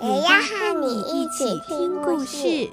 也要和你一起听故事。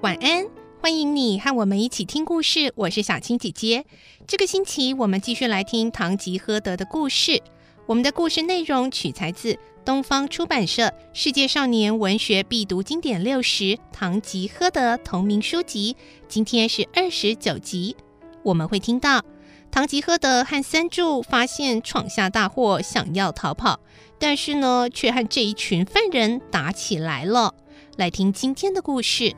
晚安，欢迎你和我们一起听故事。我是小青姐姐。这个星期我们继续来听《堂吉诃德》的故事。我们的故事内容取材自东方出版社《世界少年文学必读经典六十》《堂吉诃德》同名书籍。今天是二十九集，我们会听到堂吉诃德和三柱发现闯下大祸，想要逃跑，但是呢，却和这一群犯人打起来了。来听今天的故事。《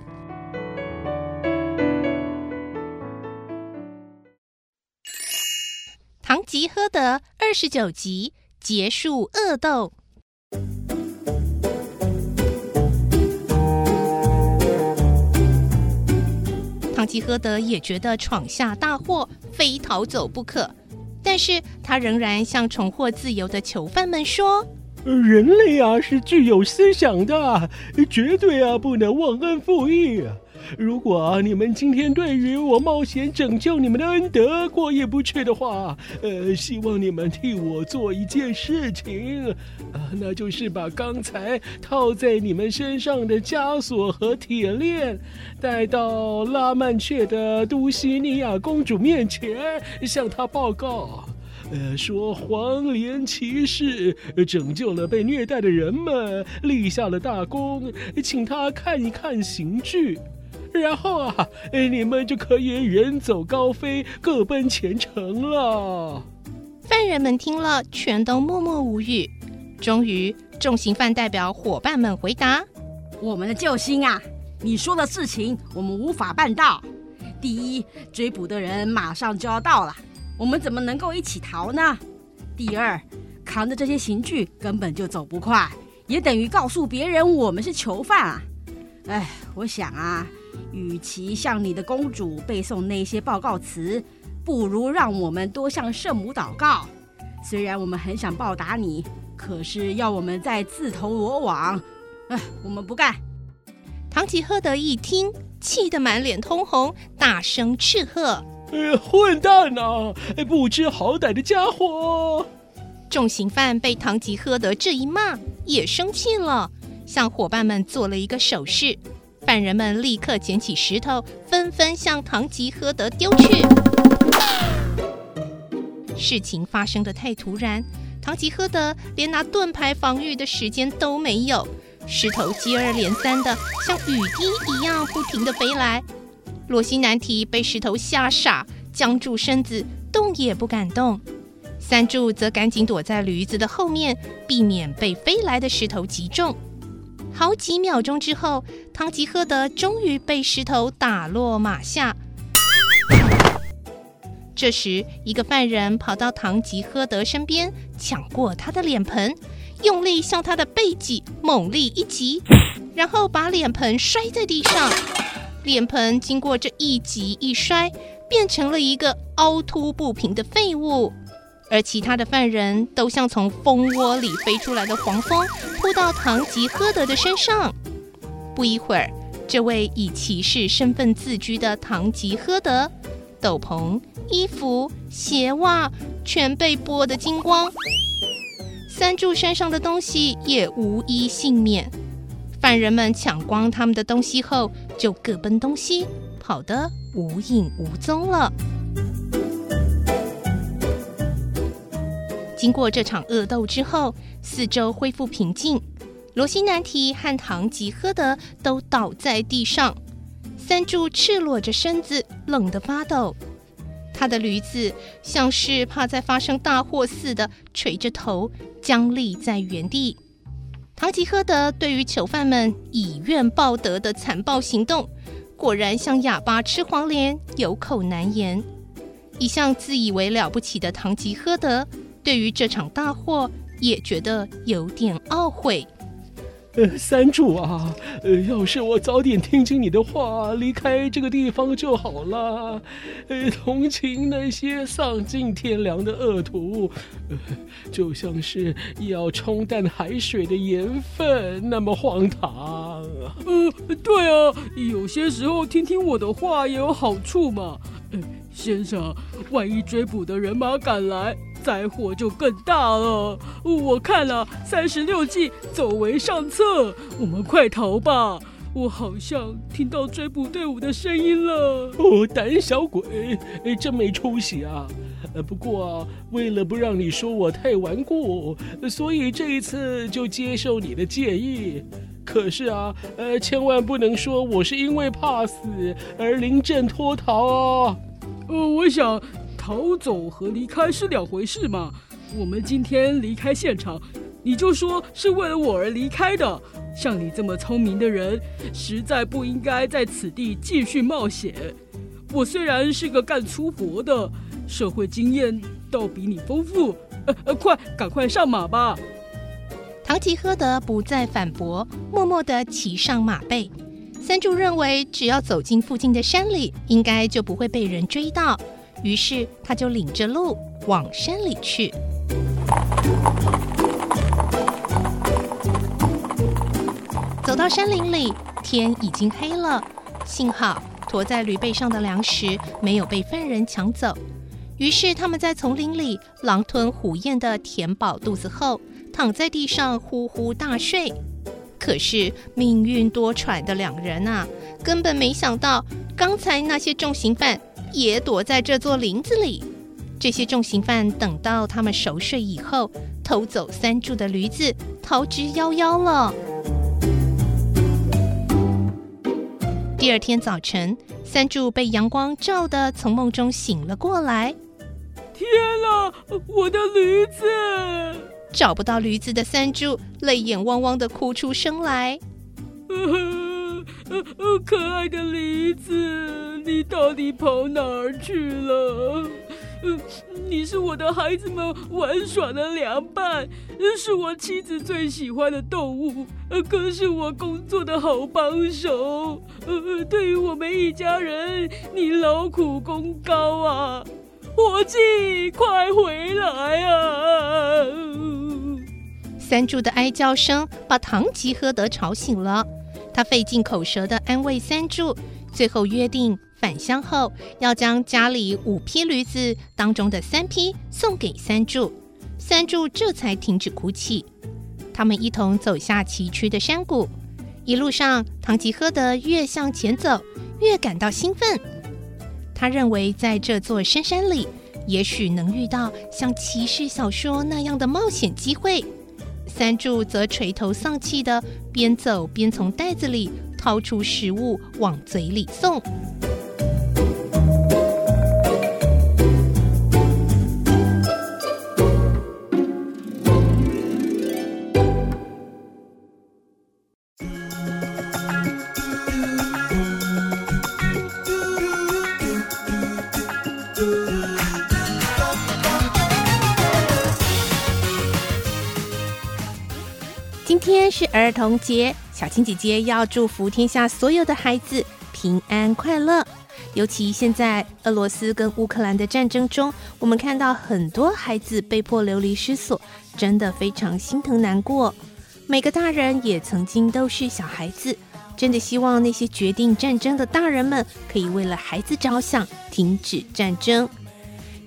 堂吉诃德》二十九集结束恶斗。堂吉诃德也觉得闯下大祸，非逃走不可。但是他仍然向重获自由的囚犯们说：“人类啊，是具有思想的，绝对啊，不能忘恩负义。”如果你们今天对于我冒险拯救你们的恩德过意不去的话，呃，希望你们替我做一件事情，啊，那就是把刚才套在你们身上的枷锁和铁链带到拉曼却的都西尼亚公主面前，向她报告，呃，说黄连骑士拯救了被虐待的人们，立下了大功，请他看一看刑具。然后啊，你们就可以远走高飞，各奔前程了。犯人们听了，全都默默无语。终于，重刑犯代表伙伴们回答：“我们的救星啊，你说的事情我们无法办到。第一，追捕的人马上就要到了，我们怎么能够一起逃呢？第二，扛着这些刑具根本就走不快，也等于告诉别人我们是囚犯啊。哎，我想啊。”与其向你的公主背诵那些报告词，不如让我们多向圣母祷告。虽然我们很想报答你，可是要我们再自投罗网，哎，我们不干。唐吉诃德一听，气得满脸通红，大声斥喝：“哎，混蛋呐！不知好歹的家伙！”重刑犯被堂吉诃德这一骂，也生气了，向伙伴们做了一个手势。犯人们立刻捡起石头，纷纷向堂吉诃德丢去。事情发生的太突然，堂吉诃德连拿盾牌防御的时间都没有，石头接二连三的像雨滴一样不停的飞来。罗西南提被石头吓傻，僵住身子，动也不敢动。三柱则赶紧躲在驴子的后面，避免被飞来的石头击中。好几秒钟之后，堂吉诃德终于被石头打落马下。这时，一个犯人跑到堂吉诃德身边，抢过他的脸盆，用力向他的背脊猛力一击，然后把脸盆摔在地上。脸盆经过这一挤一摔，变成了一个凹凸不平的废物。而其他的犯人都像从蜂窝里飞出来的黄蜂，扑到堂吉诃德的身上。不一会儿，这位以骑士身份自居的堂吉诃德，斗篷、衣服、鞋袜全被剥得精光，三柱山上的东西也无一幸免。犯人们抢光他们的东西后，就各奔东西，跑得无影无踪了。经过这场恶斗之后，四周恢复平静。罗西南提和唐吉诃德都倒在地上，三柱赤裸着身子，冷得发抖。他的驴子像是怕再发生大祸似的，垂着头，僵立在原地。唐吉诃德对于囚犯们以怨报德的残暴行动，果然像哑巴吃黄连，有口难言。一向自以为了不起的唐吉诃德，对于这场大祸也觉得有点懊悔。呃，三柱啊，呃，要是我早点听进你的话，离开这个地方就好了。呃，同情那些丧尽天良的恶徒，呃，就像是要冲淡海水的盐分，那么荒唐。呃，对啊，有些时候听听我的话也有好处嘛。呃，先生，万一追捕的人马赶来，灾祸就更大了。我看了三十六计，走为上策。我们快逃吧！我好像听到追捕队伍的声音了。哦，胆小鬼，真没出息啊！呃不过啊，为了不让你说我太顽固，所以这一次就接受你的建议。可是啊，呃，千万不能说我是因为怕死而临阵脱逃哦。呃，我想。逃走和离开是两回事嘛。我们今天离开现场，你就说是为了我而离开的。像你这么聪明的人，实在不应该在此地继续冒险。我虽然是个干粗活的，社会经验倒比你丰富。呃呃，快，赶快上马吧。唐吉诃德不再反驳，默默地骑上马背。三柱认为，只要走进附近的山里，应该就不会被人追到。于是他就领着路往山里去。走到山林里，天已经黑了。幸好驮在驴背上的粮食没有被犯人抢走。于是他们在丛林里狼吞虎咽的填饱肚子后，躺在地上呼呼大睡。可是命运多舛的两人啊，根本没想到刚才那些重刑犯。也躲在这座林子里。这些重刑犯等到他们熟睡以后，偷走三柱的驴子，逃之夭夭了。第二天早晨，三柱被阳光照得从梦中醒了过来。天哪，我的驴子！找不到驴子的三柱泪眼汪汪的哭出声来。可爱的驴子，你到底跑哪儿去了？你是我的孩子们玩耍的凉拌，是我妻子最喜欢的动物，更是我工作的好帮手。呃对于我们一家人，你劳苦功高啊！伙计，快回来啊！三柱的哀叫声把唐吉诃德吵醒了。他费尽口舌的安慰三柱，最后约定返乡后要将家里五匹驴子当中的三匹送给三柱，三柱这才停止哭泣。他们一同走下崎岖的山谷，一路上，唐吉诃德越向前走，越感到兴奋。他认为在这座深山里，也许能遇到像骑士小说那样的冒险机会。三柱则垂头丧气地边走边从袋子里掏出食物往嘴里送。天是儿童节，小青姐姐要祝福天下所有的孩子平安快乐。尤其现在俄罗斯跟乌克兰的战争中，我们看到很多孩子被迫流离失所，真的非常心疼难过。每个大人也曾经都是小孩子，真的希望那些决定战争的大人们可以为了孩子着想，停止战争。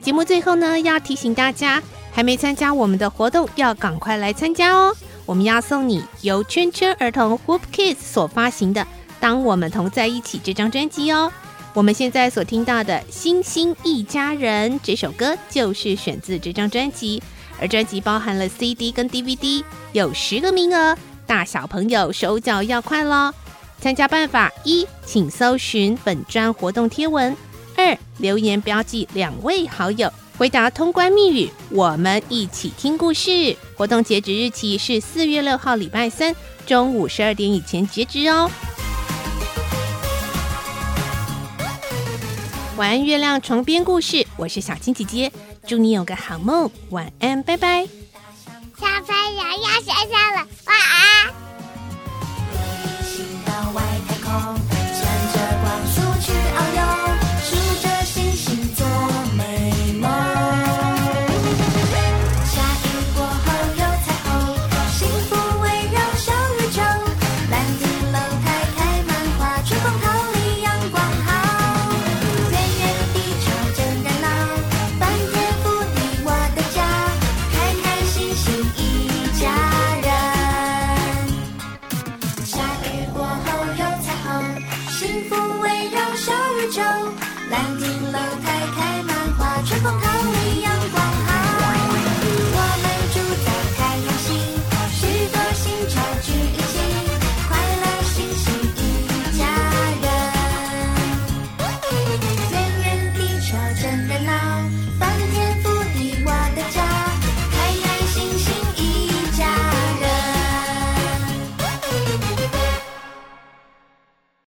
节目最后呢，要提醒大家，还没参加我们的活动，要赶快来参加哦。我们要送你由圈圈儿童 Whoop Kids 所发行的《当我们同在一起》这张专辑哦。我们现在所听到的《星星一家人》这首歌就是选自这张专辑，而专辑包含了 CD 跟 DVD，有十个名额，大小朋友手脚要快喽。参加办法：一，请搜寻本专活动贴文；二，留言标记两位好友。回答通关密语，我们一起听故事。活动截止日期是四月六号礼拜三中午十二点以前截止哦。晚安，月亮床边故事，我是小青姐姐，祝你有个好梦，晚安，拜拜。小朋友要睡觉了，